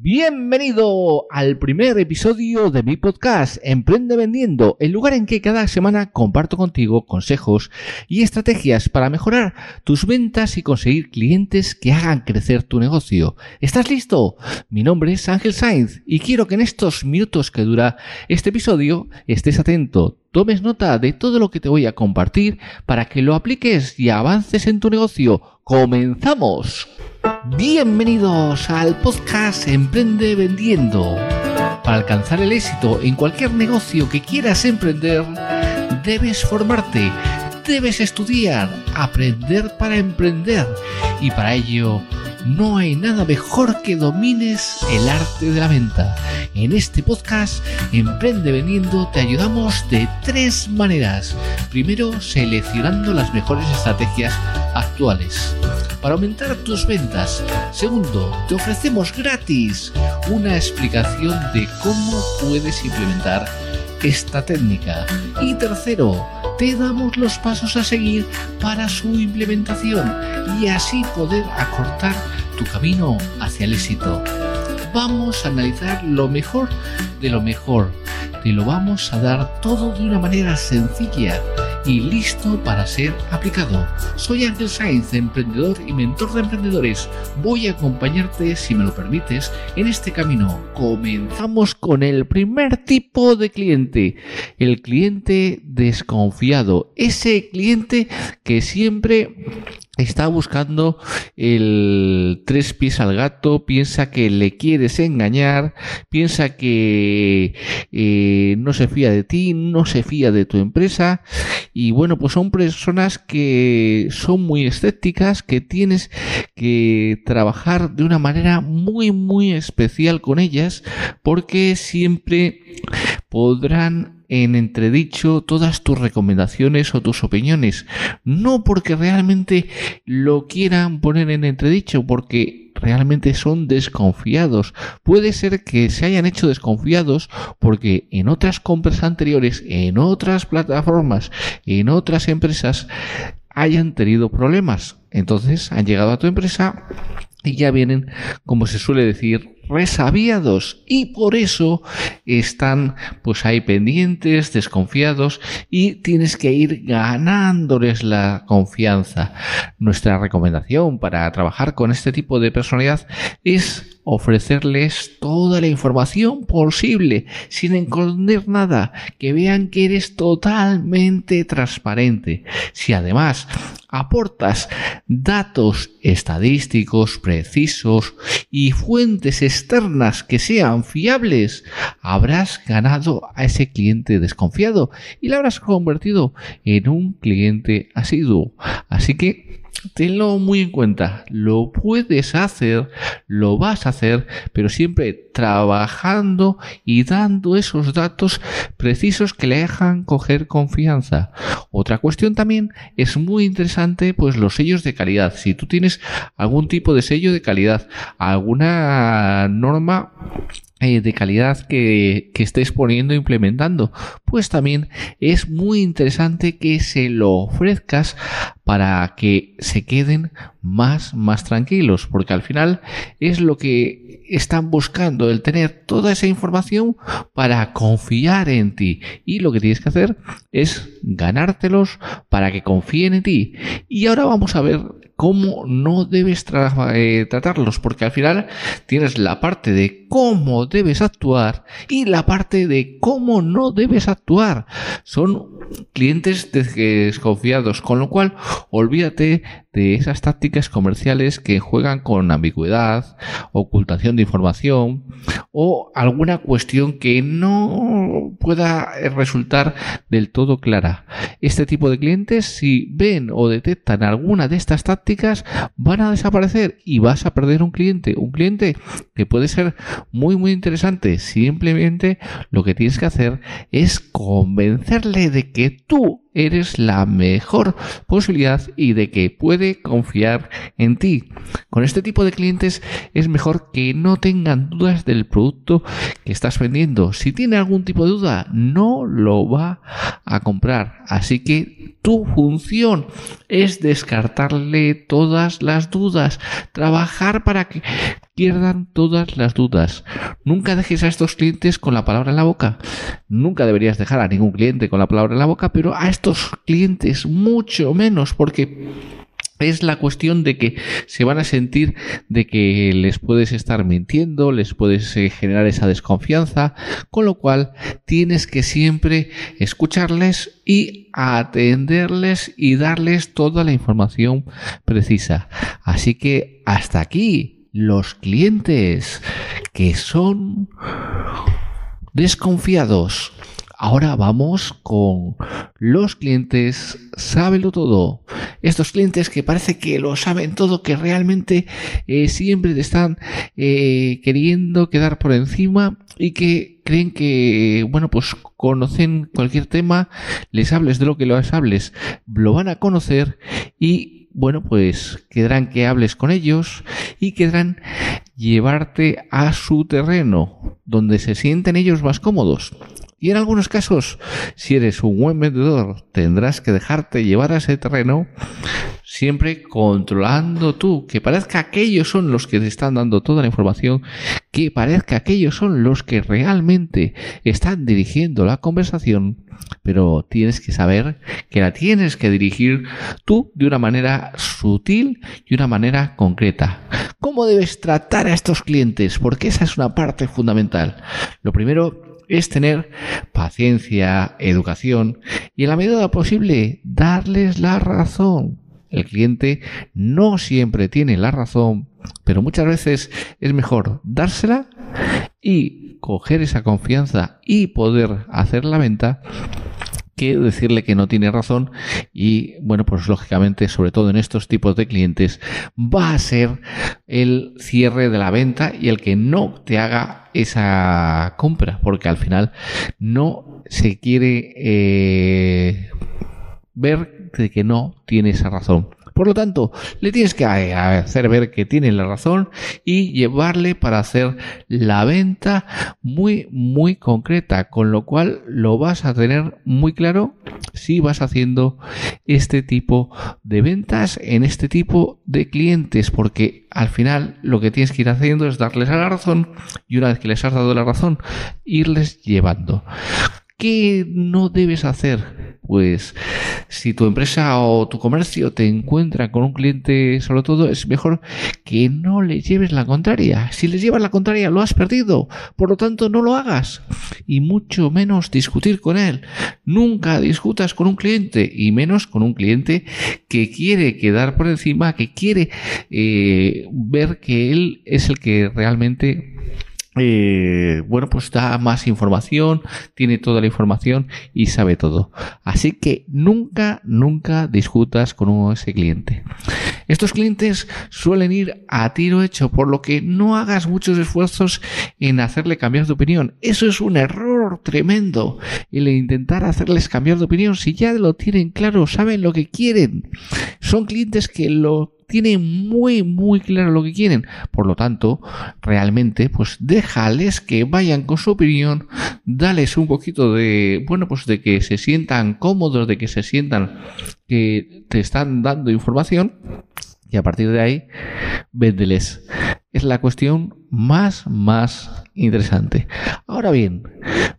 Bienvenido al primer episodio de mi podcast Emprende Vendiendo, el lugar en que cada semana comparto contigo consejos y estrategias para mejorar tus ventas y conseguir clientes que hagan crecer tu negocio. ¿Estás listo? Mi nombre es Ángel Sainz y quiero que en estos minutos que dura este episodio estés atento, tomes nota de todo lo que te voy a compartir para que lo apliques y avances en tu negocio. ¡Comenzamos! Bienvenidos al podcast Emprende Vendiendo. Para alcanzar el éxito en cualquier negocio que quieras emprender, debes formarte, debes estudiar, aprender para emprender y para ello no hay nada mejor que domines el arte de la venta. En este podcast, Emprende Vendiendo, te ayudamos de tres maneras. Primero, seleccionando las mejores estrategias actuales para aumentar tus ventas. Segundo, te ofrecemos gratis una explicación de cómo puedes implementar esta técnica. Y tercero, te damos los pasos a seguir para su implementación y así poder acortar tu camino hacia el éxito. Vamos a analizar lo mejor de lo mejor. Te lo vamos a dar todo de una manera sencilla y listo para ser aplicado. Soy Ángel Sainz, emprendedor y mentor de emprendedores. Voy a acompañarte, si me lo permites, en este camino. Comenzamos con el primer tipo de cliente, el cliente desconfiado, ese cliente que siempre está buscando el tres pies al gato, piensa que le quieres engañar, piensa que eh, no se fía de ti, no se fía de tu empresa. Y bueno, pues son personas que son muy escépticas, que tienes que trabajar de una manera muy muy especial con ellas porque siempre podrán en entredicho todas tus recomendaciones o tus opiniones. No porque realmente lo quieran poner en entredicho, porque realmente son desconfiados. Puede ser que se hayan hecho desconfiados porque en otras compras anteriores, en otras plataformas, en otras empresas, hayan tenido problemas. Entonces han llegado a tu empresa y ya vienen, como se suele decir, resabiados y por eso están pues ahí pendientes, desconfiados y tienes que ir ganándoles la confianza. Nuestra recomendación para trabajar con este tipo de personalidad es ofrecerles toda la información posible sin esconder nada, que vean que eres totalmente transparente. Si además aportas datos estadísticos precisos y fuentes externas que sean fiables, habrás ganado a ese cliente desconfiado y le habrás convertido en un cliente asiduo. Así que tenlo muy en cuenta. Lo puedes hacer, lo vas a hacer, pero siempre trabajando y dando esos datos precisos que le dejan coger confianza. Otra cuestión también es muy interesante, pues los sellos de calidad. Si tú tienes algún tipo de sello de calidad, alguna norma eh, de calidad que, que estés poniendo e implementando, pues también es muy interesante que se lo ofrezcas para que se queden más, más tranquilos, porque al final es lo que están buscando, el tener toda esa información para confiar en ti. Y lo que tienes que hacer es ganártelos para que confíen en ti. Y ahora vamos a ver cómo no debes eh, tratarlos, porque al final tienes la parte de cómo debes actuar y la parte de cómo no debes actuar. Son clientes desconfiados, con lo cual olvídate de esas tácticas comerciales que juegan con ambigüedad, ocultación de información o alguna cuestión que no pueda resultar del todo clara. Este tipo de clientes, si ven o detectan alguna de estas tácticas, van a desaparecer y vas a perder un cliente. Un cliente que puede ser muy muy interesante. Simplemente lo que tienes que hacer es convencerle de que tú eres la mejor posibilidad y de que puede confiar en ti. Con este tipo de clientes es mejor que no tengan dudas del producto que estás vendiendo. Si tiene algún tipo de duda, no lo va a comprar. Así que tu función es descartarle todas las dudas, trabajar para que pierdan todas las dudas. Nunca dejes a estos clientes con la palabra en la boca. Nunca deberías dejar a ningún cliente con la palabra en la boca, pero a estos clientes mucho menos, porque es la cuestión de que se van a sentir de que les puedes estar mintiendo, les puedes eh, generar esa desconfianza, con lo cual tienes que siempre escucharles y atenderles y darles toda la información precisa. Así que hasta aquí los clientes que son desconfiados. Ahora vamos con los clientes sábelo todo. Estos clientes que parece que lo saben todo, que realmente eh, siempre te están eh, queriendo quedar por encima y que creen que, bueno, pues conocen cualquier tema, les hables de lo que les hables, lo van a conocer y bueno, pues quedarán que hables con ellos y quedarán llevarte a su terreno, donde se sienten ellos más cómodos. Y en algunos casos, si eres un buen vendedor, tendrás que dejarte llevar a ese terreno siempre controlando tú, que parezca que ellos son los que te están dando toda la información, que parezca que ellos son los que realmente están dirigiendo la conversación, pero tienes que saber que la tienes que dirigir tú de una manera sutil y una manera concreta. ¿Cómo debes tratar a estos clientes? Porque esa es una parte fundamental. Lo primero es tener paciencia, educación y en la medida posible darles la razón. El cliente no siempre tiene la razón, pero muchas veces es mejor dársela y coger esa confianza y poder hacer la venta que decirle que no tiene razón y bueno pues lógicamente sobre todo en estos tipos de clientes va a ser el cierre de la venta y el que no te haga esa compra porque al final no se quiere eh, ver de que no tiene esa razón por lo tanto, le tienes que hacer ver que tiene la razón y llevarle para hacer la venta muy, muy concreta, con lo cual lo vas a tener muy claro si vas haciendo este tipo de ventas en este tipo de clientes, porque al final lo que tienes que ir haciendo es darles a la razón y una vez que les has dado la razón, irles llevando. ¿Qué no debes hacer? Pues si tu empresa o tu comercio te encuentra con un cliente sobre todo, es mejor que no le lleves la contraria. Si le llevas la contraria, lo has perdido. Por lo tanto, no lo hagas. Y mucho menos discutir con él. Nunca discutas con un cliente y menos con un cliente que quiere quedar por encima, que quiere eh, ver que él es el que realmente eh, bueno, pues da más información, tiene toda la información y sabe todo. Así que nunca, nunca discutas con ese cliente. Estos clientes suelen ir a tiro hecho, por lo que no hagas muchos esfuerzos en hacerle cambiar de opinión. Eso es un error tremendo, el intentar hacerles cambiar de opinión si ya lo tienen claro, saben lo que quieren. Son clientes que lo tienen muy, muy claro lo que quieren. Por lo tanto, realmente, pues déjales que vayan con su opinión, dales un poquito de, bueno, pues de que se sientan cómodos, de que se sientan que te están dando información y a partir de ahí, véndeles. Es la cuestión más, más interesante. Ahora bien,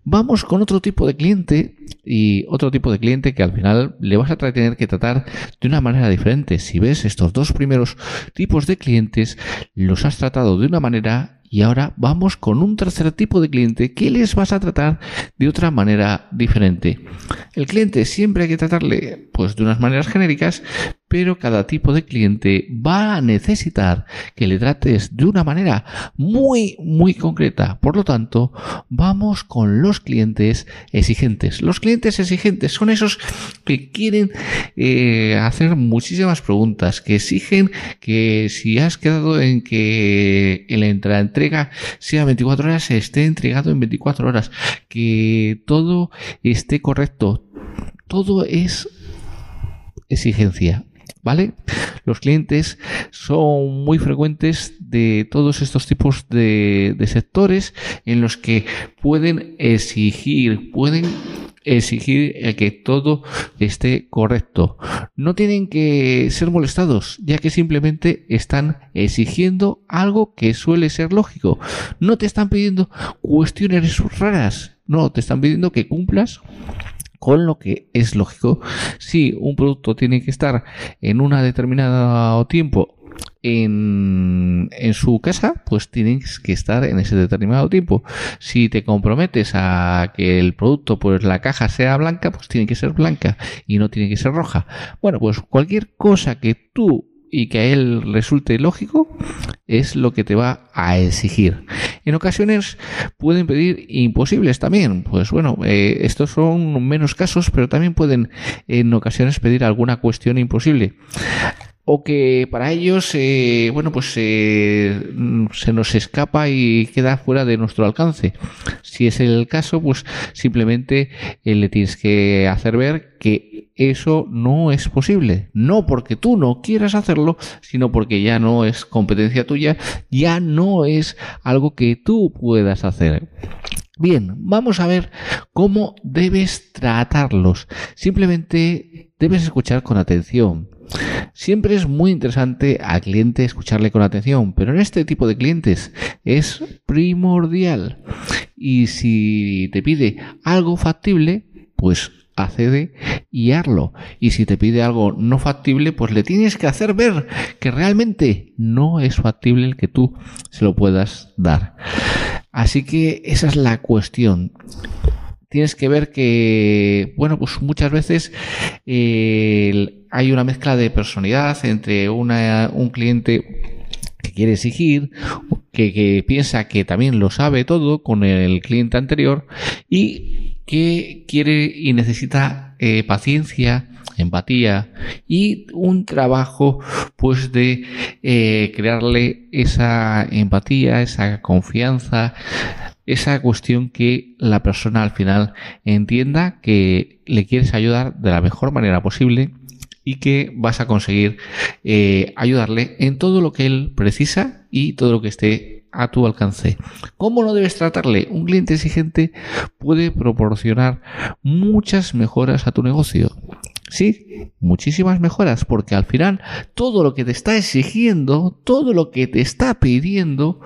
vamos con otro tipo de cliente y otro tipo de cliente que al final le vas a tener que tratar de una manera diferente. Si ves estos dos primeros tipos de clientes, los has tratado de una manera y ahora vamos con un tercer tipo de cliente que les vas a tratar de otra manera diferente. El cliente siempre hay que tratarle pues de unas maneras genéricas, pero cada tipo de cliente va a necesitar que le trates de una manera muy, muy concreta. Por lo tanto, vamos con los clientes exigentes. Los clientes exigentes son esos que quieren eh, hacer muchísimas preguntas, que exigen que si has quedado en que la entrega sea 24 horas, se esté entregado en 24 horas, que todo esté correcto. Todo es exigencia ¿Vale? Los clientes son muy frecuentes de todos estos tipos de, sectores en los que pueden exigir, pueden exigir que todo esté correcto. No tienen que ser molestados, ya que simplemente están exigiendo algo que suele ser lógico. No te están pidiendo cuestiones raras, no, te están pidiendo que cumplas con lo que es lógico. Si un producto tiene que estar en una determinado tiempo en, en, su casa, pues tienes que estar en ese determinado tiempo. Si te comprometes a que el producto, pues la caja sea blanca, pues tiene que ser blanca y no tiene que ser roja. Bueno, pues cualquier cosa que tú y que a él resulte lógico es lo que te va a exigir. En ocasiones pueden pedir imposibles también. Pues bueno, eh, estos son menos casos, pero también pueden en ocasiones pedir alguna cuestión imposible o que para ellos, eh, bueno, pues eh, se nos escapa y queda fuera de nuestro alcance. Si es el caso, pues simplemente eh, le tienes que hacer ver que eso no es posible. No porque tú no quieras hacerlo, sino porque ya no es competencia tuya, ya no es algo que tú puedas hacer. Bien, vamos a ver cómo debes tratarlos. Simplemente debes escuchar con atención Siempre es muy interesante al cliente escucharle con atención, pero en este tipo de clientes es primordial. Y si te pide algo factible, pues accede y hazlo. Y si te pide algo no factible, pues le tienes que hacer ver que realmente no es factible el que tú se lo puedas dar. Así que esa es la cuestión tienes que ver que, bueno, pues muchas veces eh, hay una mezcla de personalidad entre una, un cliente que quiere exigir, que, piensa que también lo sabe todo con el cliente anterior y que quiere y necesita eh, paciencia, empatía y un trabajo pues de eh, crearle esa empatía, esa confianza, esa cuestión que la persona al final entienda que le quieres ayudar de la mejor manera posible y que vas a conseguir eh, ayudarle en todo lo que él precisa y todo lo que esté a tu alcance. ¿Cómo no debes tratarle? Un cliente exigente puede proporcionar muchas mejoras a tu negocio. Sí, muchísimas mejoras, porque al final todo lo que te está exigiendo, todo lo que te está pidiendo,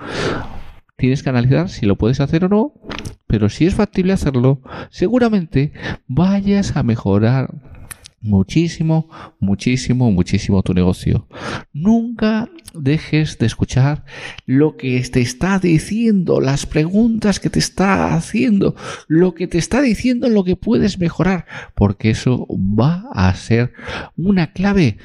tienes que analizar si lo puedes hacer o no, pero si es factible hacerlo, seguramente vayas a mejorar muchísimo, muchísimo, muchísimo tu negocio. Nunca dejes de escuchar lo que te está diciendo, las preguntas que te está haciendo, lo que te está diciendo en lo que puedes mejorar, porque eso va a ser una clave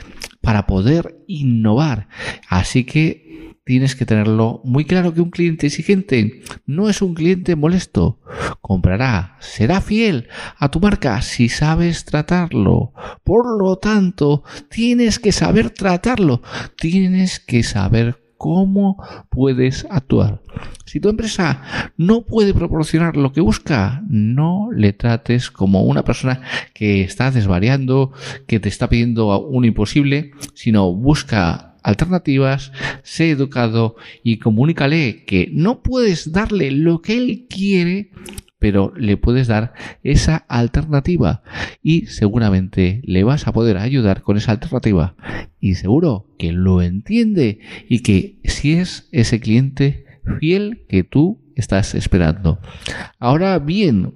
para poder innovar. Así que tienes que tenerlo muy claro que un cliente exigente no es un cliente molesto. Comprará, será fiel a tu marca si sabes tratarlo. Por lo tanto, tienes que saber tratarlo. Tienes que saber cómo puedes actuar. Si tu empresa no puede proporcionar lo que busca, no le trates como una persona que está desvariando, que te está pidiendo un imposible, sino busca alternativas, sé educado y comunícale que no puedes darle lo que él quiere, pero le puedes dar esa alternativa. Y seguramente le vas a poder ayudar con esa alternativa. Y seguro que lo entiende y que si es ese cliente fiel que tú estás esperando. Ahora bien,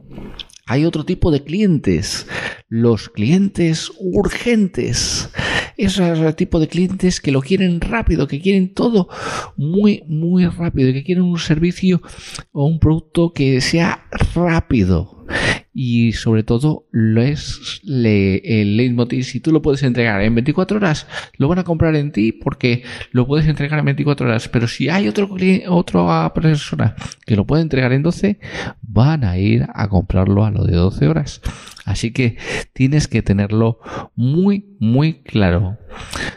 hay otro tipo de clientes, los clientes urgentes ese tipo de clientes que lo quieren rápido, que quieren todo muy, muy rápido, que quieren un servicio o un producto que sea rápido y sobre todo lo es el leitmotiv. Si tú lo puedes entregar en 24 horas, lo van a comprar en ti porque lo puedes entregar en 24 horas. Pero si hay otro otra persona que lo puede entregar en 12, van a ir a comprarlo a lo de 12 horas. Así que tienes que tenerlo muy, muy claro.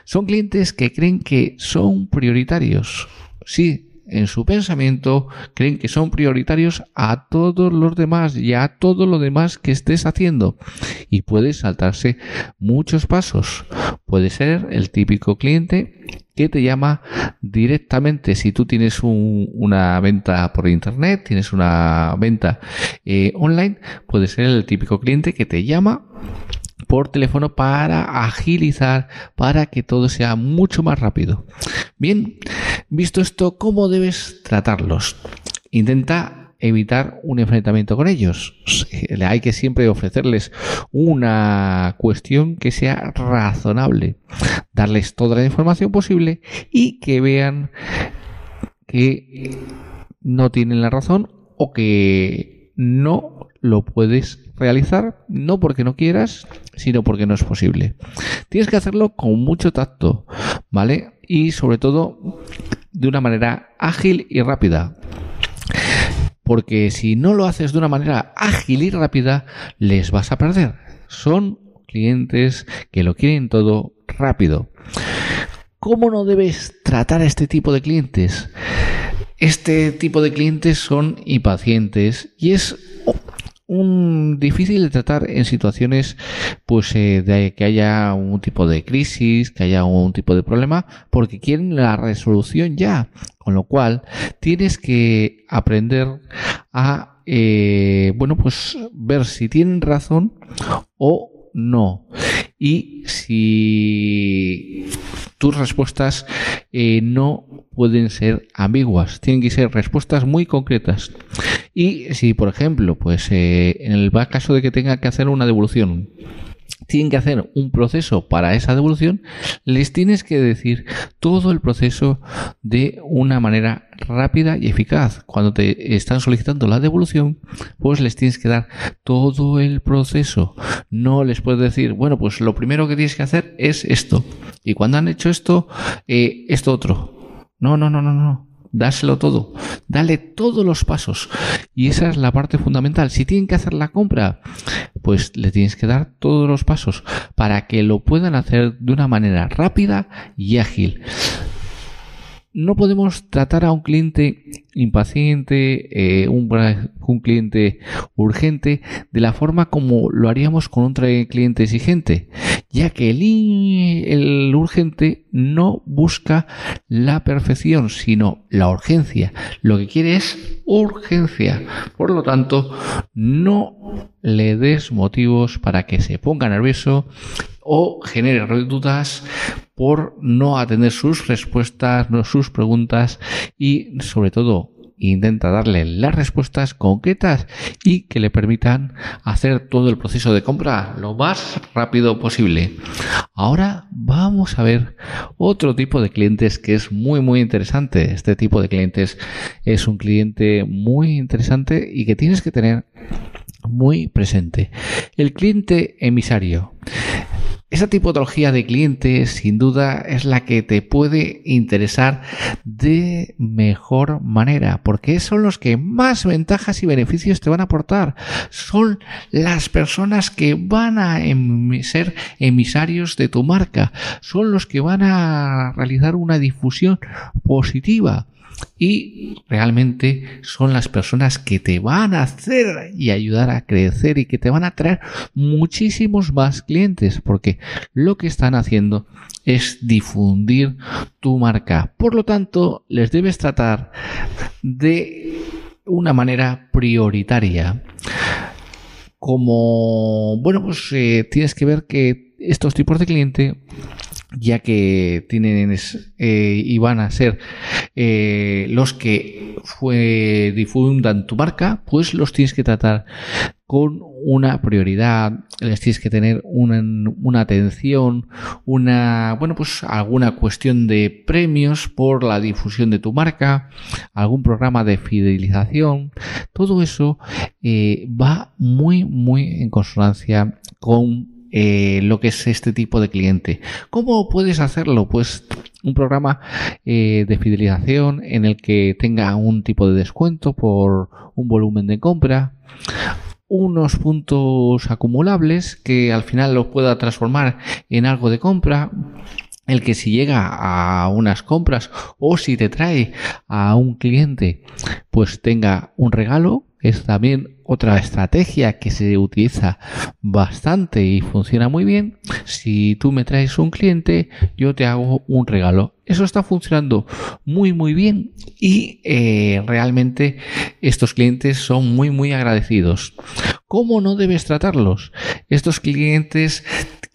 Son clientes que creen que son prioritarios. Sí, en su pensamiento, creen que son prioritarios a todos los demás y a todo lo demás que estés haciendo. Y puedes saltarse muchos pasos. Puede ser el típico cliente que te llama directamente si tú tienes una venta por internet, tienes una venta eh, online, puede ser el típico cliente que te llama por teléfono para agilizar, para que todo sea mucho más rápido. Bien, visto esto, ¿cómo debes tratarlos? Intenta evitar un enfrentamiento con ellos. Hay que siempre ofrecerles una cuestión que sea razonable, darles toda la información posible y que vean que no tienen la razón o que no lo puedes realizar, no porque no quieras, sino porque no es posible. Tienes que hacerlo con mucho tacto, ¿vale? Y sobre todo de una manera ágil y rápida. Porque si no lo haces de una manera ágil y rápida, les vas a perder. Son clientes que lo quieren todo rápido. ¿Cómo no debes tratar a este tipo de clientes? Este tipo de clientes son impacientes y es un difícil de tratar en situaciones pues eh, de que haya un tipo de crisis, que haya un tipo de problema, porque quieren la resolución ya. Con lo cual tienes que aprender a eh, bueno pues ver si tienen razón o no. Y si tus respuestas eh, no pueden ser ambiguas, tienen que ser respuestas muy concretas. Y si, por ejemplo, pues eh, en el caso de que tenga que hacer una devolución, tienen que hacer un proceso para esa devolución, les tienes que decir todo el proceso de una manera rápida y eficaz. Cuando te están solicitando la devolución, pues les tienes que dar todo el proceso. No les puedes decir, bueno, pues lo primero que tienes que hacer es esto. Y cuando han hecho esto, eh, esto otro. No, no, no, no, no dáselo todo, dale todos los pasos. Y esa es la parte fundamental. Si tienen que hacer la compra, pues le tienes que dar todos los pasos para que lo puedan hacer de una manera rápida y ágil no podemos tratar a un cliente impaciente, eh, un, cliente urgente, de la forma como lo haríamos con un cliente exigente, ya que el, el urgente no busca la perfección, sino la urgencia. Lo que quiere es urgencia. Por lo tanto, no le des motivos para que se ponga nervioso o genere dudas por no atender sus respuestas, no sus preguntas y sobre todo intenta darle las respuestas concretas y que le permitan hacer todo el proceso de compra lo más rápido posible. Ahora vamos a ver otro tipo de clientes que es muy muy interesante. Este tipo de clientes es un cliente muy interesante y que tienes que tener muy presente. El cliente emisario. Esa tipología de clientes sin duda es la que te puede interesar de mejor manera, porque son los que más ventajas y beneficios te van a aportar. Son las personas que van a ser emisarios de tu marca, son los que van a realizar una difusión positiva y realmente son las personas que te van a hacer y ayudar a crecer y que te van a traer muchísimos más clientes porque lo que están haciendo es difundir tu marca. Por lo tanto, les debes tratar de una manera prioritaria. Como, bueno, pues eh, tienes que ver que estos tipos de cliente ya que tienen eh, y van a ser eh, los que fue, difundan tu marca, pues los tienes que tratar con una prioridad, les tienes que tener una, una, atención, una, bueno, pues alguna cuestión de premios por la difusión de tu marca, algún programa de fidelización, todo eso eh, va muy, muy en consonancia con eh, lo que es este tipo de cliente. ¿Cómo puedes hacerlo? Pues un programa eh, de fidelización en el que tenga un tipo de descuento por un volumen de compra, unos puntos acumulables que al final los pueda transformar en algo de compra el que si llega a unas compras o si te trae a un cliente, pues tenga un regalo, es también otra estrategia que se utiliza bastante y funciona muy bien. Si tú me traes un cliente, yo te hago un regalo. Eso está funcionando muy muy bien y eh, realmente estos clientes son muy muy agradecidos. ¿Cómo no debes tratarlos? Estos clientes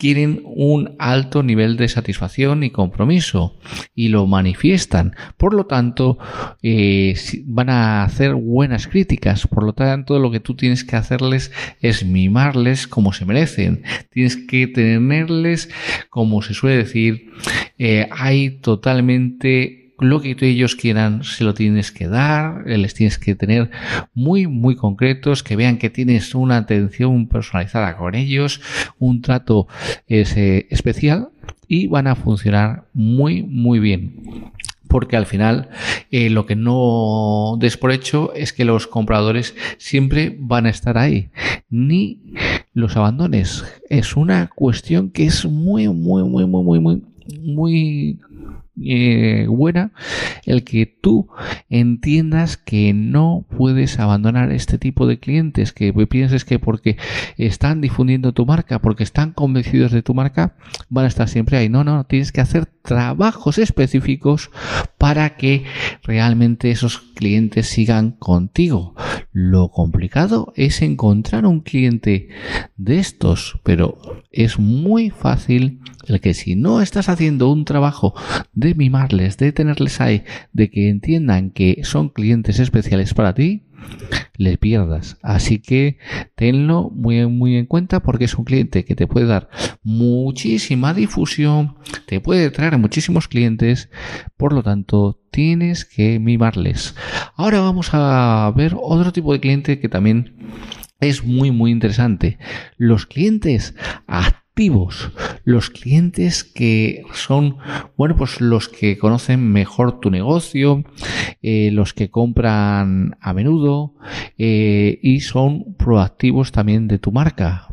quieren un alto nivel de satisfacción y compromiso y lo manifiestan. Por lo tanto, eh, van a hacer buenas críticas. Por lo tanto, lo que tú tienes que hacerles es mimarles como se merecen. Tienes que tenerles, como se suele decir, eh, hay totalmente lo que ellos quieran se lo tienes que dar, eh, les tienes que tener muy, muy concretos, que vean que tienes una atención personalizada con ellos, un trato ese especial y van a funcionar muy, muy bien porque al final eh, lo que no des por hecho es que los compradores siempre van a estar ahí, ni los abandones. Es una cuestión que es muy, muy, muy, muy, muy, muy, muy eh, buena el que tú entiendas que no puedes abandonar este tipo de clientes, que pienses que porque están difundiendo tu marca, porque están convencidos de tu marca, van a estar siempre ahí. No, no, tienes que hacer trabajos específicos para que realmente esos clientes sigan contigo. Lo complicado es encontrar un cliente de estos, pero es muy fácil el que si no estás haciendo un trabajo de mimarles, de tenerles ahí, de que entiendan que son clientes especiales para ti, le pierdas. Así que tenlo muy, muy en cuenta porque es un cliente que te puede dar muchísima difusión, te puede traer muchísimos clientes, por lo tanto tienes que mimarles. Ahora vamos a ver otro tipo de cliente que también es muy muy interesante. Los clientes activos, los clientes que son, bueno, pues los que conocen mejor tu negocio, eh, los que compran a menudo eh, y son proactivos también de tu marca.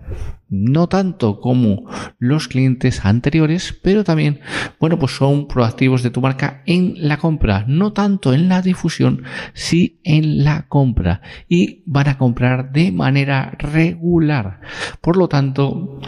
No tanto como los clientes anteriores, pero también, bueno, pues son proactivos de tu marca en la compra, no tanto en la difusión, sí en la compra y van a comprar de manera regular. Por lo tanto,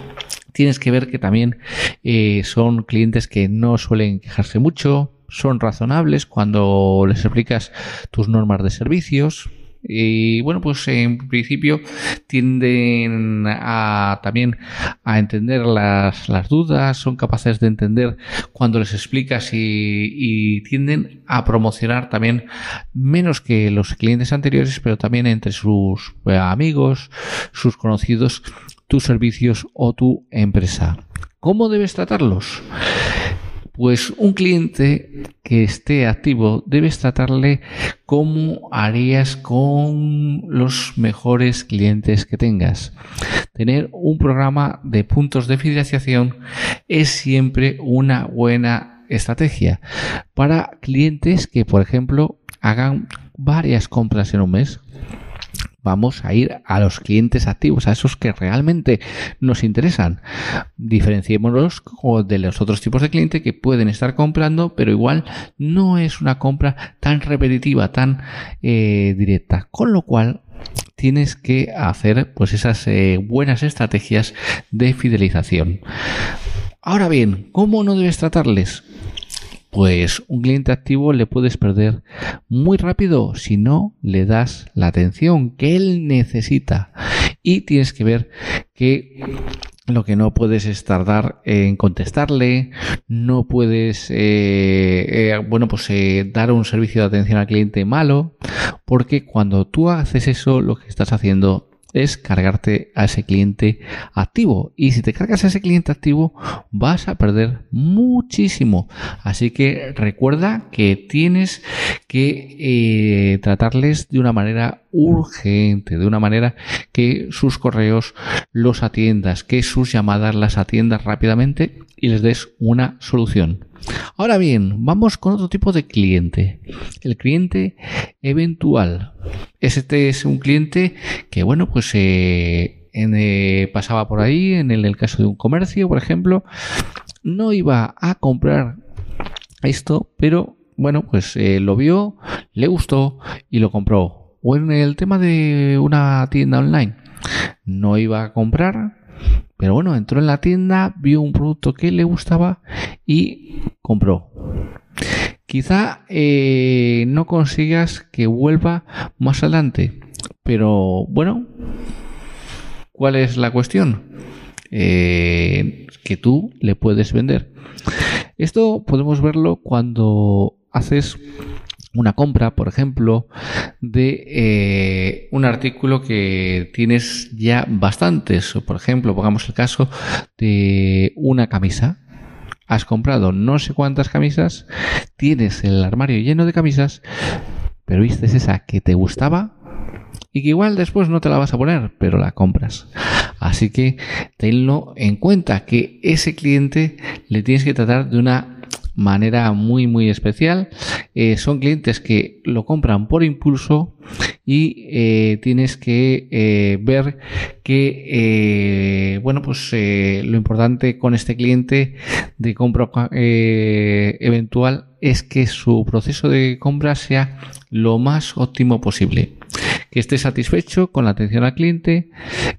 tienes que ver que también eh, son clientes que no suelen quejarse mucho, son razonables cuando les explicas tus normas de servicios. Y bueno, pues en principio tienden a también a entender las, dudas, son capaces de entender cuando les explicas y, y, tienden a promocionar también menos que los clientes anteriores, pero también entre sus eh, amigos, sus conocidos, tus servicios o tu empresa. ¿Cómo debes tratarlos? Pues un cliente que esté activo debes tratarle como harías con los mejores clientes que tengas. Tener un programa de puntos de fidelización es siempre una buena estrategia para clientes que, por ejemplo, hagan varias compras en un mes vamos a ir a los clientes activos, a esos que realmente nos interesan. Diferenciémonos de los otros tipos de clientes que pueden estar comprando, pero igual no es una compra tan repetitiva, tan eh, directa. Con lo cual, tienes que hacer pues esas eh, buenas estrategias de fidelización. Ahora bien, ¿cómo no debes tratarles? Pues un cliente activo le puedes perder muy rápido si no le das la atención que él necesita. Y tienes que ver que lo que no puedes es tardar en contestarle, no puedes, eh, eh, bueno, pues eh, dar un servicio de atención al cliente malo, porque cuando tú haces eso, lo que estás haciendo es cargarte a ese cliente activo. Y si te cargas a ese cliente activo, vas a perder muchísimo. Así que recuerda que tienes que eh, tratarles de una manera urgente, de una manera que sus correos los atiendas, que sus llamadas las atiendas rápidamente y les des una solución. Ahora bien, vamos con otro tipo de cliente. El cliente eventual. Este es un cliente que, bueno, pues eh, eh, pasaba por ahí, en el, caso de un comercio, por ejemplo, no iba a comprar esto, pero bueno, pues eh, lo vio, le gustó y lo compró. O en el tema de una tienda online, no iba a comprar, pero bueno, entró en la tienda, vio un producto que le gustaba y compró. Quizá eh, no consigas que vuelva más adelante, pero bueno, ¿cuál es la cuestión? Eh, que tú le puedes vender. Esto podemos verlo cuando haces una compra, por ejemplo, de eh, un artículo que tienes ya bastantes. Por ejemplo, pongamos el caso de una camisa. Has comprado no sé cuántas camisas, tienes el armario lleno de camisas, pero viste esa que te gustaba y que igual después no te la vas a poner, pero la compras. Así que tenlo en cuenta que ese cliente le tienes que tratar de una manera muy muy especial. Eh, son clientes que lo compran por impulso y eh, tienes que eh, ver que bueno pues lo importante con este cliente de compra eventual es que su proceso de compra sea lo más óptimo posible que esté satisfecho con la atención al cliente,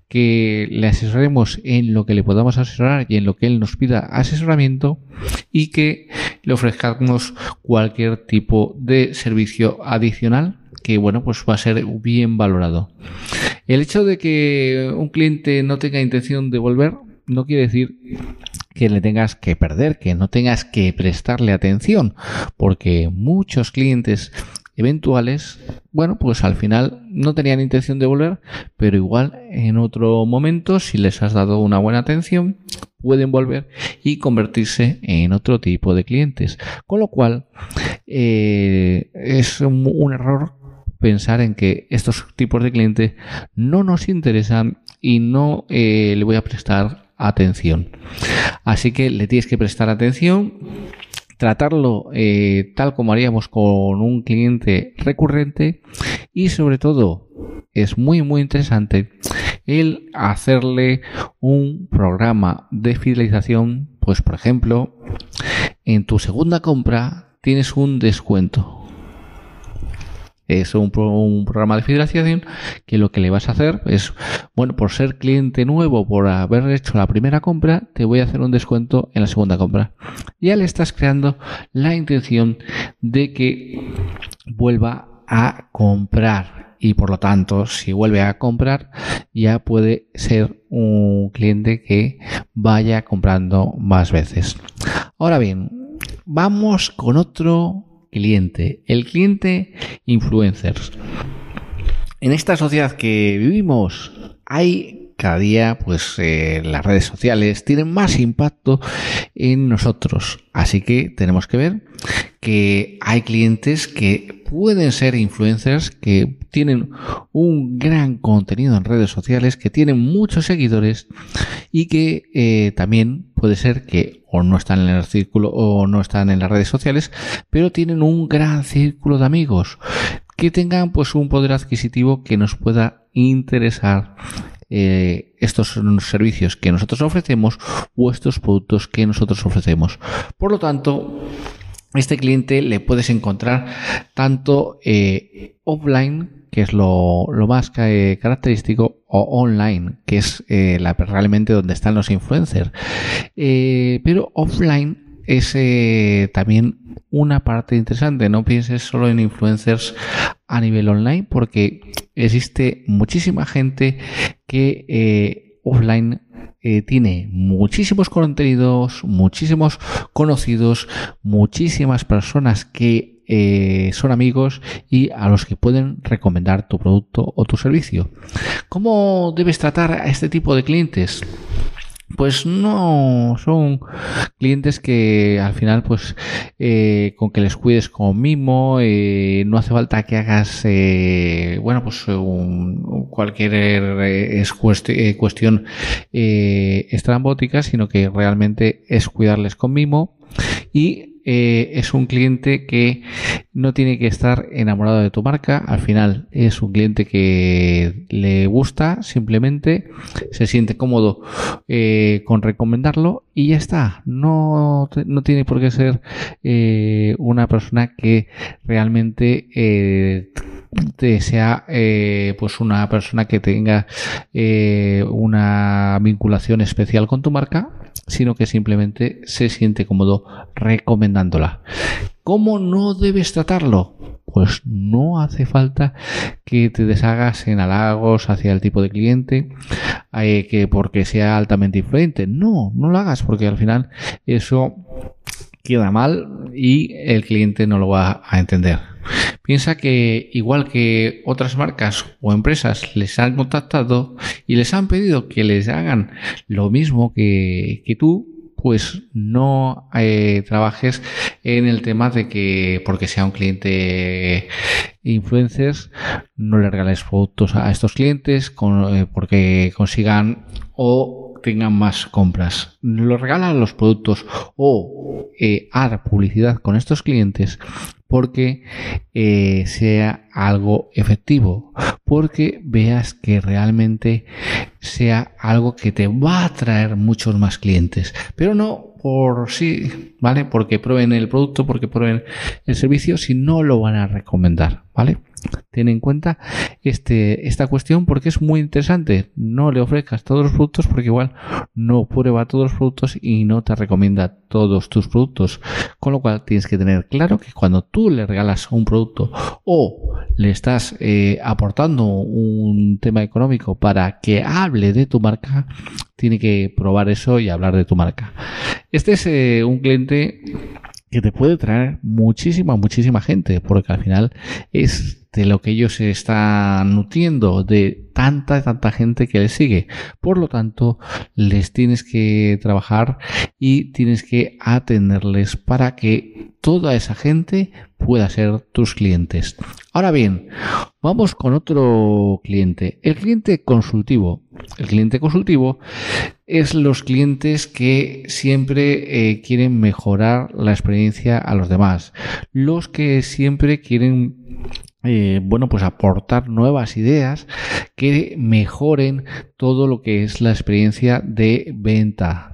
que le asesoremos en lo que le podamos asesorar y en lo que él nos pida asesoramiento y que le ofrezcamos cualquier tipo de servicio adicional que bueno pues va a ser bien valorado. El hecho de que un cliente no tenga intención de volver no quiere decir que le tengas que perder, que no tengas que prestarle atención, porque muchos clientes eventuales, bueno, pues al final no tenían intención de volver, pero igual en otro momento, si les has dado una buena atención, pueden volver y convertirse en otro tipo de clientes. Con lo cual, eh, es un, error pensar en que estos tipos de clientes no nos interesan y no eh, le voy a prestar atención. Así que le tienes que prestar atención tratarlo eh, tal como haríamos con un cliente recurrente. Y sobre todo es muy muy interesante el hacerle un programa de fidelización. Pues por ejemplo en tu segunda compra tienes un descuento es un, programa de fidelización que lo que le vas a hacer es, bueno, por ser cliente nuevo, por haber hecho la primera compra, te voy a hacer un descuento en la segunda compra. Ya le estás creando la intención de que vuelva a comprar y por lo tanto si vuelve a comprar ya puede ser un cliente que vaya comprando más veces. Ahora bien, vamos con otro cliente, el cliente influencers. En esta sociedad que vivimos hay cada día pues eh, las redes sociales tienen más impacto en nosotros. Así que tenemos que ver que hay clientes que pueden ser influencers que tienen un gran contenido en redes sociales que tienen muchos seguidores y que eh, también puede ser que o no están en el círculo o no están en las redes sociales pero tienen un gran círculo de amigos que tengan pues un poder adquisitivo que nos pueda interesar eh, estos servicios que nosotros ofrecemos o estos productos que nosotros ofrecemos. Por lo tanto, este cliente le puedes encontrar tanto eh, offline, que es lo, más característico, o online, que es eh, la, realmente donde están los influencers. pero offline es también una parte interesante. No pienses solo en influencers a nivel online, porque existe muchísima gente que eh, offline eh, tiene muchísimos contenidos, muchísimos conocidos, muchísimas personas que eh, son amigos y a los que pueden recomendar tu producto o tu servicio. ¿Cómo debes tratar a este tipo de clientes? Pues no son clientes que al final pues eh, con que les cuides como mimo eh, no hace falta que hagas eh, bueno pues cualquier es cuestión estrambótica sino que realmente es cuidarles con mimo y eh, es un cliente que no tiene que estar enamorado de tu marca. Al final es un cliente que le gusta, simplemente se siente cómodo eh, con recomendarlo y ya está. No, no tiene por qué ser eh, una persona que realmente sea pues una persona que tenga una vinculación especial con tu marca sino que simplemente se siente cómodo recomendándola. ¿Cómo no debes tratarlo? Pues no hace falta que te deshagas en halagos hacia el tipo de cliente eh, que porque sea altamente influente. No, no lo hagas porque al final eso queda mal y el cliente no lo va a entender. Piensa que igual que otras marcas o empresas les han contactado y les han pedido que les hagan lo mismo que, tú, pues no eh, trabajes en el tema de que porque sea un cliente influencers no le regales productos a estos clientes eh, porque consigan o tengan más compras. Lo regalan los productos o eh, haz publicidad con estos clientes porque eh, sea algo efectivo, porque veas que realmente sea algo que te va a traer muchos más clientes, pero no por sí, ¿vale? Porque prueben el producto, porque prueben el servicio, si no lo van a recomendar, ¿vale? Ten en cuenta este, esta cuestión porque es muy interesante. No le ofrezcas todos los productos porque igual no prueba todos los productos y no te recomienda todos tus productos. Con lo cual tienes que tener claro que cuando tú le regalas un producto o le estás eh, aportando un tema económico para que hable de tu marca, tiene que probar eso y hablar de tu marca. Este es eh, un cliente que te puede traer muchísima, muchísima gente, porque al final es de lo que ellos están nutriendo, de tanta, tanta gente que les sigue. Por lo tanto, les tienes que trabajar y tienes que atenderles para que toda esa gente pueda ser tus clientes. Ahora bien, vamos con otro cliente. El cliente consultivo. El cliente consultivo es los clientes que siempre eh, quieren mejorar la experiencia a los demás. Los que siempre quieren eh, bueno, pues aportar nuevas ideas que mejoren todo lo que es la experiencia de venta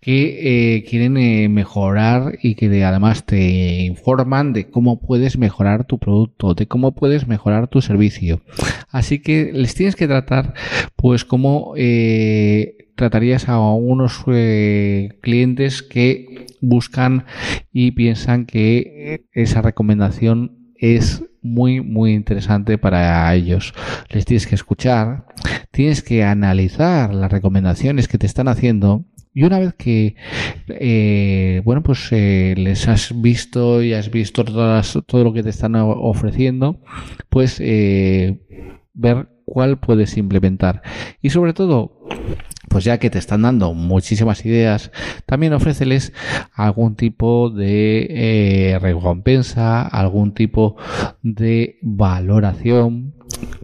que eh, quieren eh, mejorar y que además te informan de cómo puedes mejorar tu producto, de cómo puedes mejorar tu servicio. Así que les tienes que tratar pues como tratarías a unos clientes que buscan y piensan que esa recomendación es muy, muy interesante para ellos. Les tienes que escuchar, tienes que analizar las recomendaciones que te están haciendo. Y una vez que, eh, bueno, pues eh, les has visto y has visto todas, todo lo que te están ofreciendo, pues eh, ver cuál puedes implementar. Y sobre todo, pues ya que te están dando muchísimas ideas, también ofréceles algún tipo de eh, recompensa, algún tipo de valoración,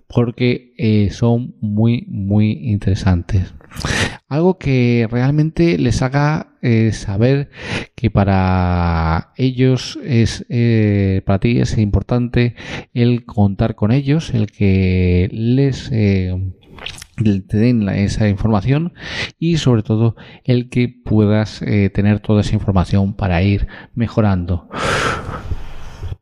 porque eh, son muy, muy interesantes. Algo que realmente les haga eh, saber que para ellos es, para ti es importante el contar con ellos, el que les te den esa información y sobre todo el que puedas eh, tener toda esa información para ir mejorando.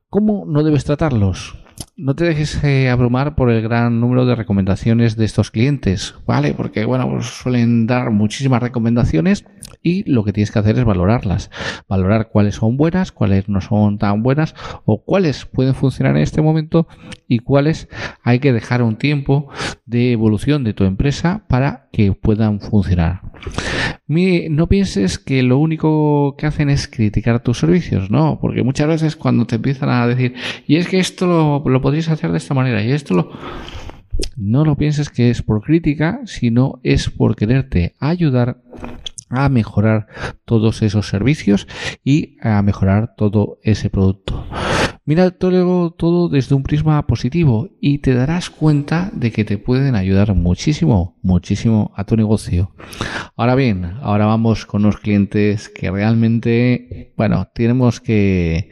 ¿Cómo no debes tratarlos? No te dejes eh, abrumar por el gran número de recomendaciones de estos clientes, ¿vale? Porque, bueno, pues suelen dar muchísimas recomendaciones y lo que tienes que hacer es valorarlas. Valorar cuáles son buenas, cuáles no son tan buenas o cuáles pueden funcionar en este momento y cuáles hay que dejar un tiempo de evolución de tu empresa para que puedan funcionar. no pienses que lo único que hacen es criticar tus servicios, no, porque muchas veces cuando te empiezan a decir, y es que esto lo, lo podrías hacer de esta manera, y esto lo... No lo pienses que es por crítica, sino es por quererte ayudar a mejorar todos esos servicios y a mejorar todo ese producto. Mira todo, desde un prisma positivo y te darás cuenta de que te pueden ayudar muchísimo, muchísimo a tu negocio. Ahora bien, ahora vamos con unos clientes que realmente, bueno, tenemos que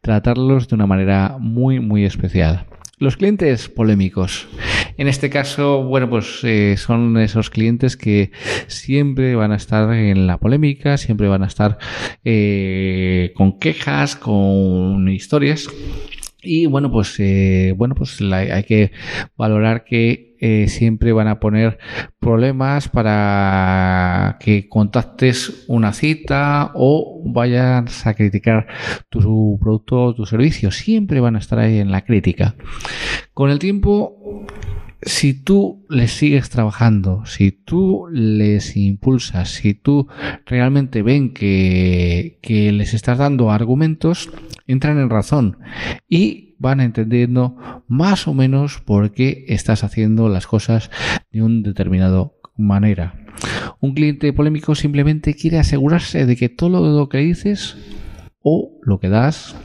tratarlos de una manera muy, muy especial. Los clientes polémicos. En este caso, bueno, pues eh, son esos clientes que siempre van a estar en la polémica, siempre van a estar eh, con quejas, con historias. Y bueno, pues eh, bueno, pues hay que valorar que siempre van a poner problemas para que contactes una cita o vayas a criticar tu producto o tu servicio. Siempre van a estar ahí en la crítica. Con el tiempo si tú les sigues trabajando, si tú les impulsas, si tú realmente ven que, que, les estás dando argumentos, entran en razón y van entendiendo más o menos por qué estás haciendo las cosas de un determinado manera. Un cliente polémico simplemente quiere asegurarse de que todo lo que dices o lo que das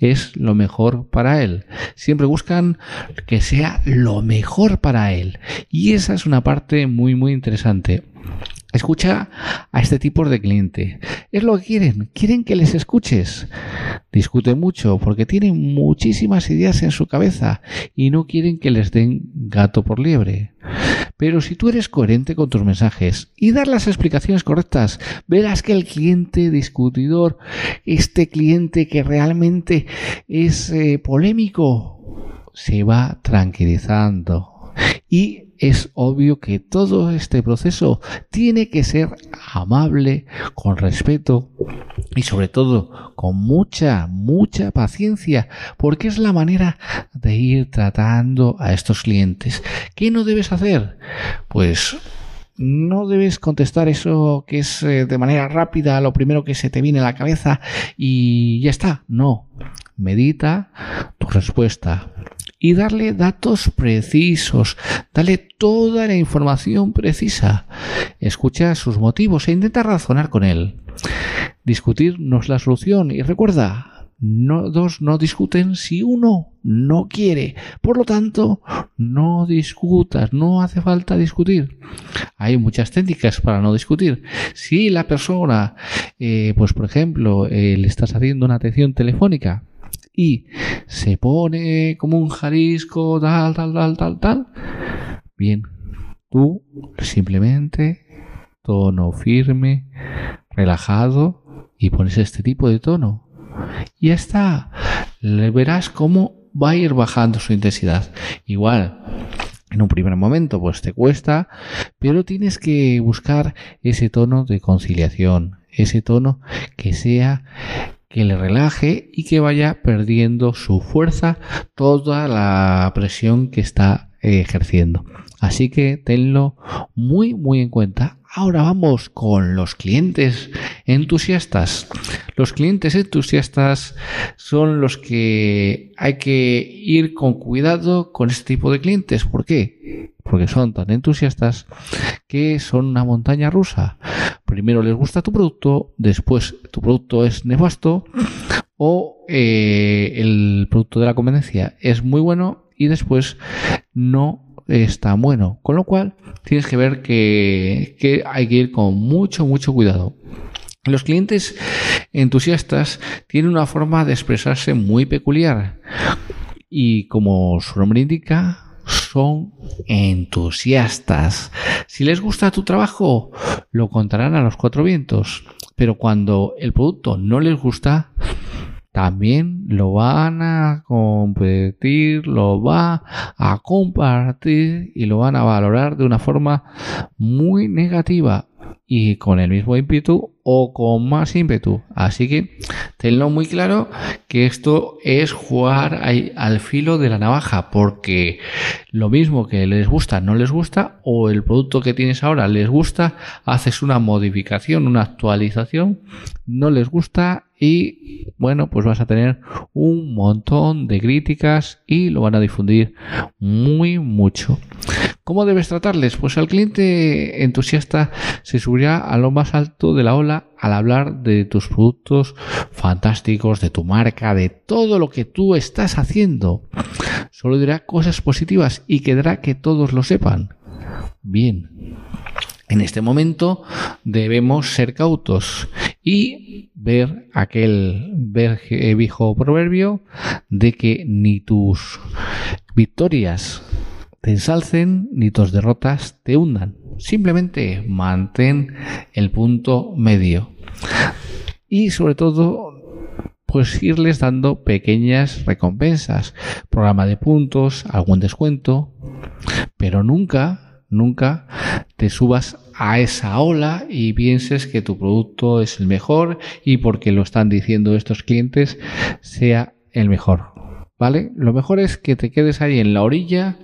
es lo mejor para él. Siempre buscan que sea lo mejor para él. Y esa es una parte muy, muy interesante. Escucha a este tipo de cliente. Es lo que quieren. Quieren que les escuches. Discute mucho porque tienen muchísimas ideas en su cabeza y no quieren que les den gato por liebre. Pero si tú eres coherente con tus mensajes y dar las explicaciones correctas, verás que el cliente discutidor, este cliente que realmente es eh, polémico, se va tranquilizando. Y es obvio que todo este proceso tiene que ser amable, con respeto y sobre todo con mucha, mucha paciencia, porque es la manera de ir tratando a estos clientes. ¿Qué no debes hacer? Pues no debes contestar eso que es eh, de manera rápida, lo primero que se te viene a la cabeza y ya está. No, medita tu respuesta y darle datos precisos, dale toda la información precisa, escucha sus motivos e intenta razonar con él. Discutir no es la solución y recuerda, no, dos no discuten si uno no quiere. Por lo tanto, no discutas, no hace falta discutir. Hay muchas técnicas para no discutir. Si la persona, eh, pues por ejemplo, eh, le estás haciendo una atención telefónica, y se pone como un jarisco, tal, tal, tal, tal, tal, bien, tú simplemente tono firme, relajado y pones este tipo de tono. Y ya está. Le verás cómo va a ir bajando su intensidad. Igual, en un primer momento pues te cuesta, pero tienes que buscar ese tono de conciliación, ese tono que sea que le relaje y que vaya perdiendo su fuerza toda la presión que está ejerciendo. Así que tenlo muy muy en cuenta. Ahora vamos con los clientes entusiastas. Los clientes entusiastas son los que hay que ir con cuidado con este tipo de clientes. ¿Por qué? Porque son tan entusiastas que son una montaña rusa. Primero les gusta tu producto, después tu producto es nefasto o eh, el producto de la competencia es muy bueno y después no está bueno. Con lo cual tienes que ver que, que hay que ir con mucho, mucho cuidado. Los clientes entusiastas tienen una forma de expresarse muy peculiar y como su nombre indica, son entusiastas. Si les gusta tu trabajo, lo contarán a los cuatro vientos. Pero cuando el producto no les gusta, también lo van a competir, lo va a compartir y lo van a valorar de una forma muy negativa y con el mismo ímpetu o con más ímpetu. Así que tenlo muy claro que esto es jugar al filo de la navaja, porque lo mismo que les gusta, no les gusta, o el producto que tienes ahora les gusta, haces una modificación, una actualización, no les gusta y bueno, pues vas a tener un montón de críticas y lo van a difundir muy mucho. ¿Cómo debes tratarles? Pues al cliente entusiasta se subirá a lo más alto de la ola al hablar de tus productos fantásticos, de tu marca, de todo lo que tú estás haciendo. Solo dirá cosas positivas y quedará que todos lo sepan. Bien. En este momento debemos ser cautos y ver aquel viejo proverbio de que ni tus victorias te ensalcen ni tus derrotas te hundan. Simplemente mantén el punto medio. Y sobre todo, pues irles dando pequeñas recompensas, programa de puntos, algún descuento, pero nunca, nunca te subas a esa ola y pienses que tu producto es el mejor y porque lo están diciendo estos clientes sea el mejor. ¿Vale? Lo mejor es que te quedes ahí en la orilla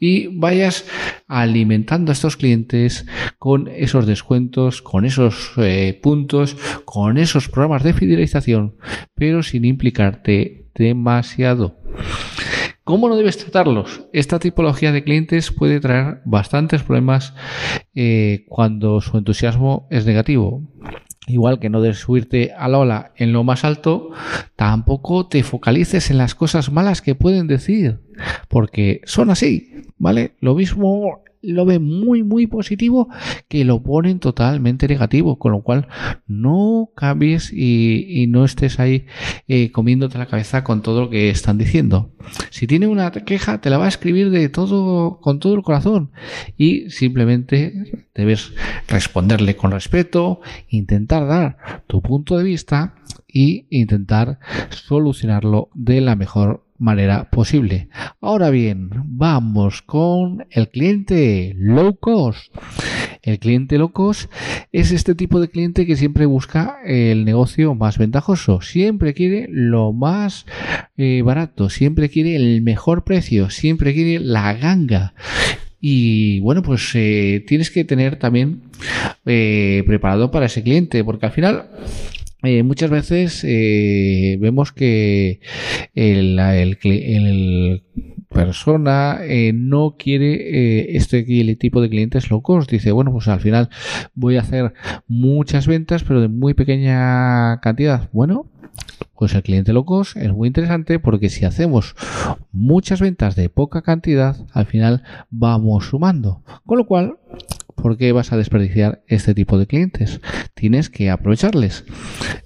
y vayas alimentando a estos clientes con esos descuentos, con esos eh, puntos, con esos programas de fidelización, pero sin implicarte demasiado. ¿Cómo no debes tratarlos? Esta tipología de clientes puede traer bastantes problemas eh, cuando su entusiasmo es negativo igual que no debes subirte a la ola en lo más alto, tampoco te focalices en las cosas malas que pueden decir, porque son así, ¿vale? Lo mismo lo ven muy muy positivo que lo ponen totalmente negativo con lo cual no cambies y, no estés ahí eh, comiéndote la cabeza con todo lo que están diciendo. Si tiene una queja te la va a escribir de todo con todo el corazón y simplemente debes responderle con respeto intentar dar tu punto de vista y intentar solucionarlo de la mejor manera posible. Ahora bien, vamos con el cliente low cost. El cliente low cost es este tipo de cliente que siempre busca el negocio más ventajoso, siempre quiere lo más eh, barato, siempre quiere el mejor precio, siempre quiere la ganga. Y bueno, pues eh, tienes que tener también eh, preparado para ese cliente, porque al final eh, muchas veces eh, vemos que el, persona eh, no quiere este tipo de clientes locos. Dice, bueno, pues al final voy a hacer muchas ventas, pero de muy pequeña cantidad. Bueno, pues el cliente locos es muy interesante porque si hacemos muchas ventas de poca cantidad, al final vamos sumando. Con lo cual, ¿por qué vas a desperdiciar este tipo de clientes? Tienes que aprovecharles.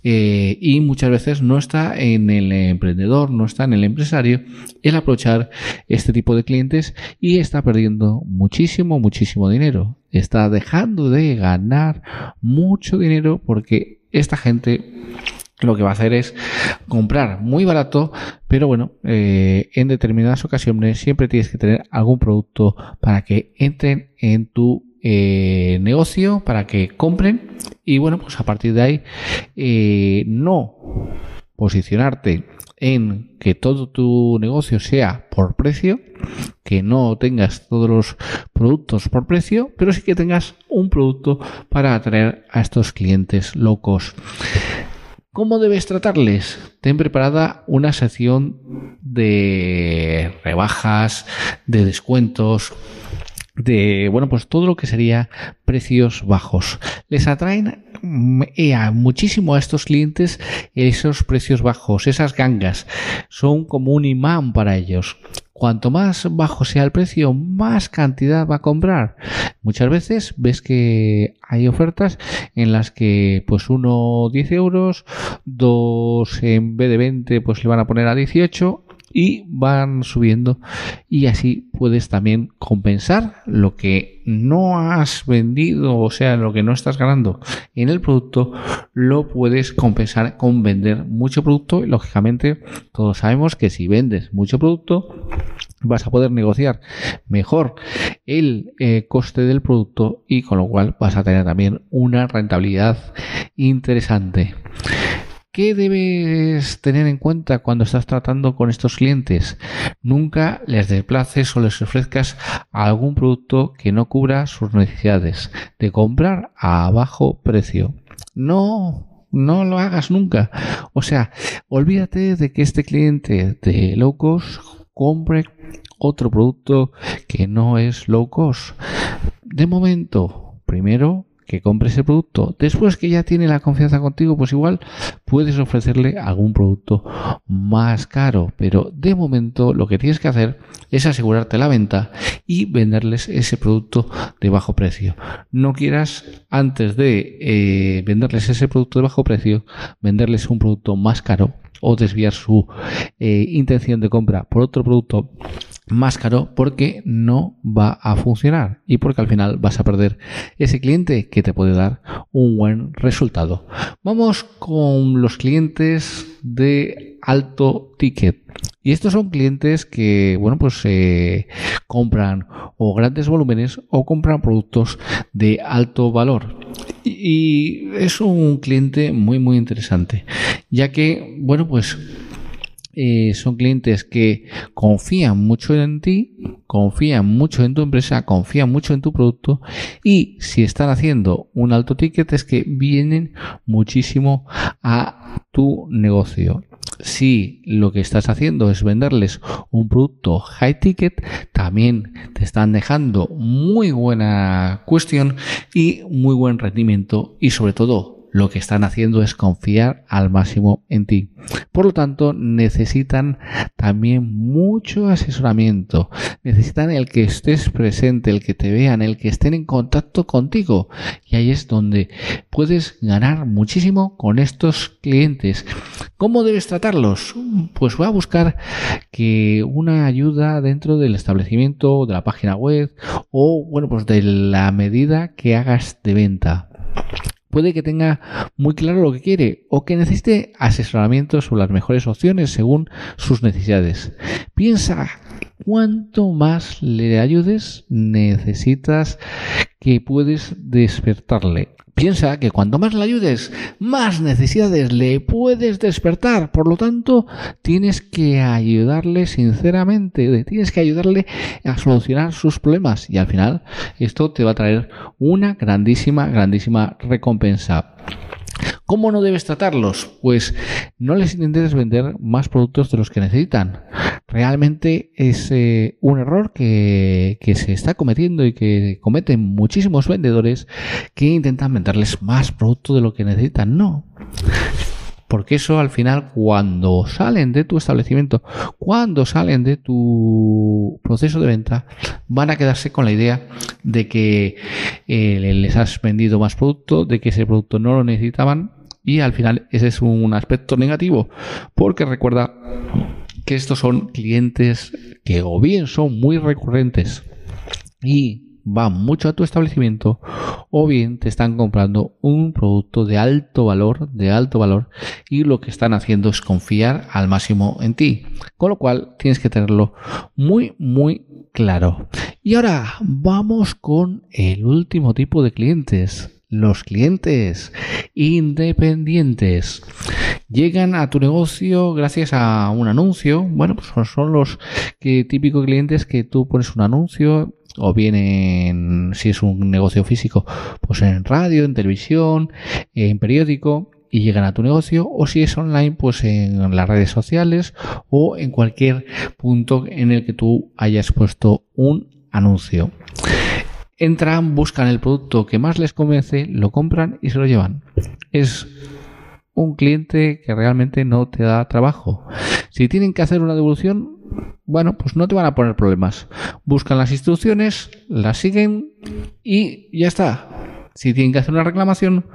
Eh, y muchas veces no está en el emprendedor, no está en el empresario el aprovechar este tipo de clientes y está perdiendo muchísimo, muchísimo dinero. Está dejando de ganar mucho dinero porque esta gente lo que va a hacer es comprar muy barato, pero bueno, eh, en determinadas ocasiones siempre tienes que tener algún producto para que entren en tu eh, negocio para que compren y bueno, pues a partir de ahí eh, no posicionarte en que todo tu negocio sea por precio, que no tengas todos los productos por precio, pero sí que tengas un producto para atraer a estos clientes locos. ¿Cómo debes tratarles? Ten preparada una sección de rebajas, de descuentos, de, bueno, pues todo lo que sería precios bajos. Les atraen mm, eh, muchísimo a estos clientes esos precios bajos, esas gangas. Son como un imán para ellos. Cuanto más bajo sea el precio, más cantidad va a comprar. Muchas veces ves que hay ofertas en las que pues uno 10 euros, dos en vez de 20 pues le van a poner a 18 y van subiendo y así puedes también compensar lo que no has vendido, o sea, lo que no estás ganando en el producto, lo puedes compensar con vender mucho producto y lógicamente todos sabemos que si vendes mucho producto vas a poder negociar mejor el eh, coste del producto y con lo cual vas a tener también una rentabilidad interesante. ¿Qué debes tener en cuenta cuando estás tratando con estos clientes? Nunca les desplaces o les ofrezcas algún producto que no cubra sus necesidades de comprar a bajo precio. No no lo hagas nunca. O sea, olvídate de que este cliente de low cost compre otro producto que no es low cost. De momento, primero que compre ese producto. Después que ya tiene la confianza contigo, pues igual puedes ofrecerle algún producto más caro. Pero de momento lo que tienes que hacer es asegurarte la venta y venderles ese producto de bajo precio. No quieras antes de eh, venderles ese producto de bajo precio, venderles un producto más caro o desviar su eh, intención de compra por otro producto más caro porque no va a funcionar y porque al final vas a perder ese cliente que te puede dar un buen resultado. Vamos con los clientes de alto ticket. Y estos son clientes que, bueno, pues eh, compran o grandes volúmenes o compran productos de alto valor. Y es un cliente muy, muy interesante, ya que, bueno, pues eh, son clientes que confían mucho en ti, confían mucho en tu empresa, confían mucho en tu producto y si están haciendo un alto ticket es que vienen muchísimo a tu negocio. Si lo que estás haciendo es venderles un producto high ticket, también te están dejando muy buena cuestión y muy buen rendimiento y sobre todo lo que están haciendo es confiar al máximo en ti. Por lo tanto, necesitan también mucho asesoramiento. Necesitan el que estés presente, el que te vean, el que estén en contacto contigo. Y ahí es donde puedes ganar muchísimo con estos clientes. ¿Cómo debes tratarlos? Pues voy a buscar que una ayuda dentro del establecimiento, de la página web o, bueno, pues de la medida que hagas de venta puede que tenga muy claro lo que quiere o que necesite asesoramiento sobre las mejores opciones según sus necesidades. Piensa cuánto más le ayudes, necesitas que puedes despertarle. Piensa que cuanto más le ayudes, más necesidades le puedes despertar. Por lo tanto, tienes que ayudarle sinceramente, tienes que ayudarle a solucionar sus problemas. Y al final, esto te va a traer una grandísima, grandísima recompensa. ¿Cómo no debes tratarlos? Pues no les intentes vender más productos de los que necesitan. Realmente es eh, un error que, que, se está cometiendo y que cometen muchísimos vendedores que intentan venderles más productos de lo que necesitan. No porque eso al final cuando salen de tu establecimiento, cuando salen de tu proceso de venta, van a quedarse con la idea de que eh, les has vendido más producto, de que ese producto no lo necesitaban y al final ese es un aspecto negativo, porque recuerda que estos son clientes que o bien son muy recurrentes y van mucho a tu establecimiento o bien te están comprando un producto de alto valor, de alto valor y lo que están haciendo es confiar al máximo en ti. Con lo cual tienes que tenerlo muy muy claro. Y ahora vamos con el último tipo de clientes. Los clientes independientes llegan a tu negocio gracias a un anuncio. Bueno, pues son los que, típicos clientes que tú pones un anuncio o bien en, si es un negocio físico, pues en radio, en televisión, en periódico y llegan a tu negocio o si es online pues en las redes sociales o en cualquier punto en el que tú hayas puesto un anuncio. Entran, buscan el producto que más les convence, lo compran y se lo llevan. Es un cliente que realmente no te da trabajo. Si tienen que hacer una devolución, bueno, pues no te van a poner problemas. Buscan las instrucciones, las siguen y ya está. Si tienen que hacer una reclamación,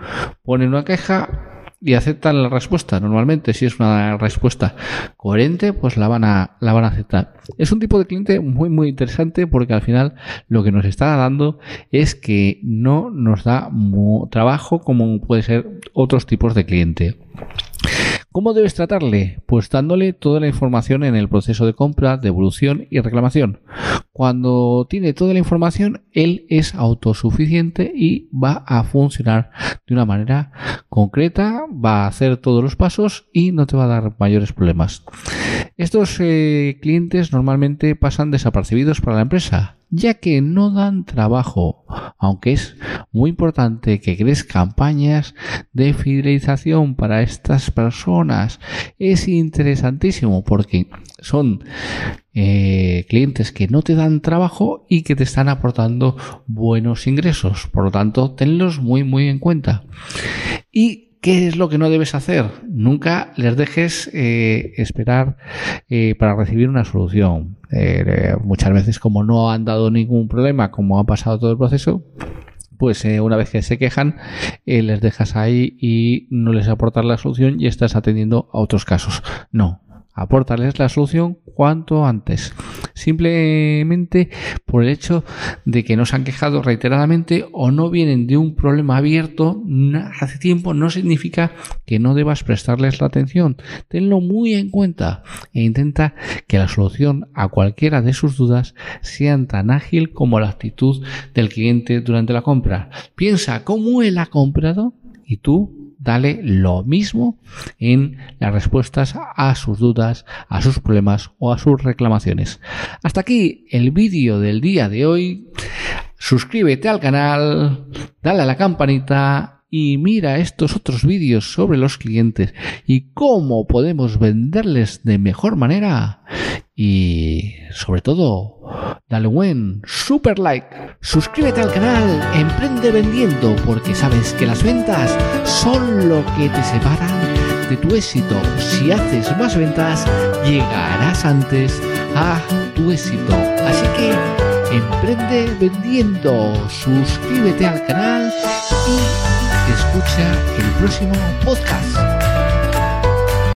ponen una queja y aceptan la respuesta. Normalmente, si es una respuesta coherente, pues la van a, la van a aceptar. Es un tipo de cliente muy, muy interesante porque al final lo que nos está dando es que no nos da trabajo como puede ser otros tipos de cliente. ¿Cómo debes tratarle? Pues dándole toda la información en el proceso de compra, devolución y reclamación. Cuando tiene toda la información, él es autosuficiente y va a funcionar de una manera concreta, va a hacer todos los pasos y no te va a dar mayores problemas. Estos eh, clientes normalmente pasan desapercibidos para la empresa, ya que no dan trabajo, aunque es muy importante que crees campañas de fidelización para estas personas. Es interesantísimo porque son eh, clientes que no te dan trabajo y que te están aportando buenos ingresos. Por lo tanto, tenlos muy muy en cuenta. Y ¿Qué es lo que no debes hacer? Nunca les dejes eh, esperar eh, para recibir una solución. Eh, muchas veces como no han dado ningún problema, como ha pasado todo el proceso, pues una vez que se quejan, les dejas ahí y no les aportas la solución y estás atendiendo a otros casos. No, aportarles la solución cuanto antes. Simplemente por el hecho de que no se han quejado reiteradamente o no vienen de un problema abierto hace tiempo, no significa que no debas prestarles la atención. Tenlo muy en cuenta e intenta que la solución a cualquiera de sus dudas sea tan ágil como la actitud del cliente durante la compra. Piensa cómo él ha comprado y tú dale lo mismo en las respuestas a sus dudas, a sus problemas o a sus reclamaciones. Hasta aquí el vídeo del día de hoy. Suscríbete al canal, dale a la campanita y mira estos otros vídeos sobre los clientes y cómo podemos venderles de mejor manera. Y sobre todo, dale buen super like, suscríbete al canal Emprende Vendiendo porque sabes que las ventas son lo que te separan de tu éxito. Si haces más ventas, llegarás antes a tu éxito. Así que emprende vendiendo, suscríbete al canal y escucha el próximo podcast.